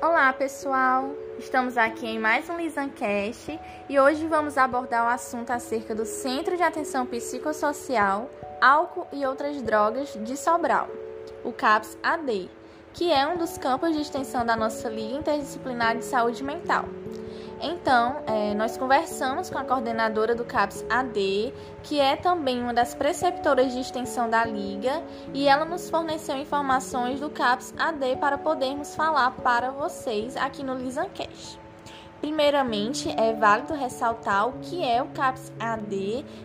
Olá, pessoal! Estamos aqui em mais um Lisancast e hoje vamos abordar o assunto acerca do Centro de Atenção Psicossocial, Álcool e Outras Drogas de Sobral, o CAPS AD, que é um dos campos de extensão da nossa Liga Interdisciplinar de Saúde Mental. Então, é, nós conversamos com a coordenadora do CAPS AD, que é também uma das preceptoras de extensão da Liga, e ela nos forneceu informações do CAPS AD para podermos falar para vocês aqui no Lisancast. Primeiramente, é válido ressaltar o que é o CAPS AD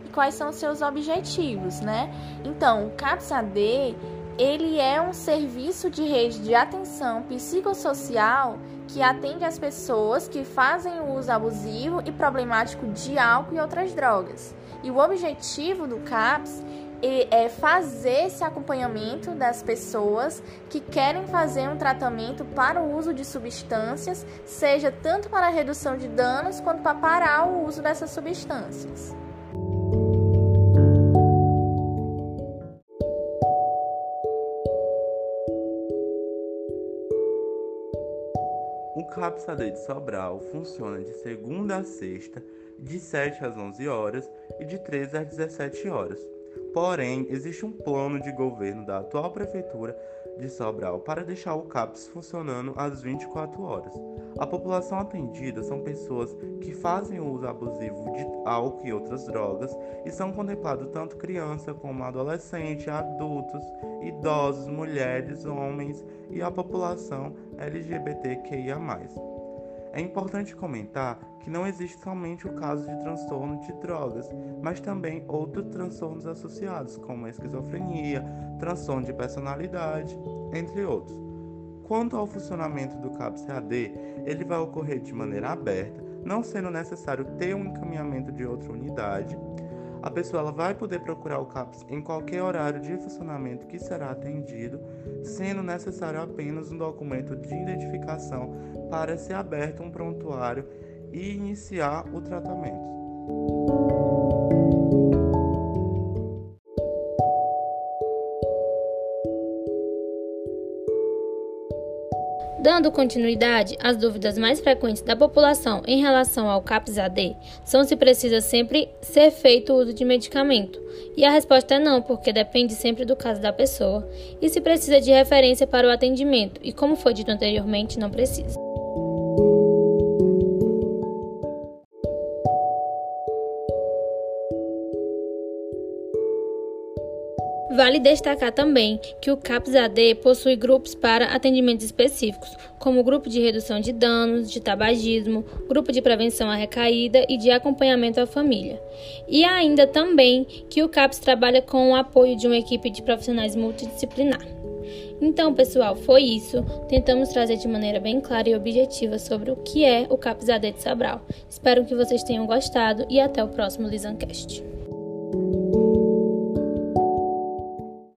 e quais são os seus objetivos, né? Então, o CAPS AD ele é um serviço de rede de atenção psicossocial que atende as pessoas que fazem o uso abusivo e problemático de álcool e outras drogas. E o objetivo do CAPS é fazer esse acompanhamento das pessoas que querem fazer um tratamento para o uso de substâncias, seja tanto para a redução de danos quanto para parar o uso dessas substâncias. O CAPSAD de Sobral funciona de segunda a sexta, de 7 às 11 horas e de 13 às 17 horas. Porém, existe um plano de governo da atual prefeitura de Sobral para deixar o CAPS funcionando às 24 horas. A população atendida são pessoas que fazem uso abusivo de álcool e outras drogas e são contemplados tanto criança como adolescente, adultos, idosos, mulheres, homens e a população LGBTQIA. É importante comentar que não existe somente o caso de transtorno de drogas, mas também outros transtornos associados, como esquizofrenia, transtorno de personalidade, entre outros. Quanto ao funcionamento do CAPS-AD, ele vai ocorrer de maneira aberta, não sendo necessário ter um encaminhamento de outra unidade. A pessoa ela vai poder procurar o CAPS em qualquer horário de funcionamento que será atendido, sendo necessário apenas um documento de identificação para ser aberto um prontuário e iniciar o tratamento. Dando continuidade, as dúvidas mais frequentes da população em relação ao CAPS-AD são se precisa sempre ser feito o uso de medicamento. E a resposta é não, porque depende sempre do caso da pessoa. E se precisa de referência para o atendimento, e como foi dito anteriormente, não precisa. Vale destacar também que o CAPS-AD possui grupos para atendimentos específicos, como o grupo de redução de danos, de tabagismo, grupo de prevenção à recaída e de acompanhamento à família. E ainda também que o CAPS trabalha com o apoio de uma equipe de profissionais multidisciplinar. Então, pessoal, foi isso. Tentamos trazer de maneira bem clara e objetiva sobre o que é o CAPS-AD de Sabral. Espero que vocês tenham gostado e até o próximo Lisancast.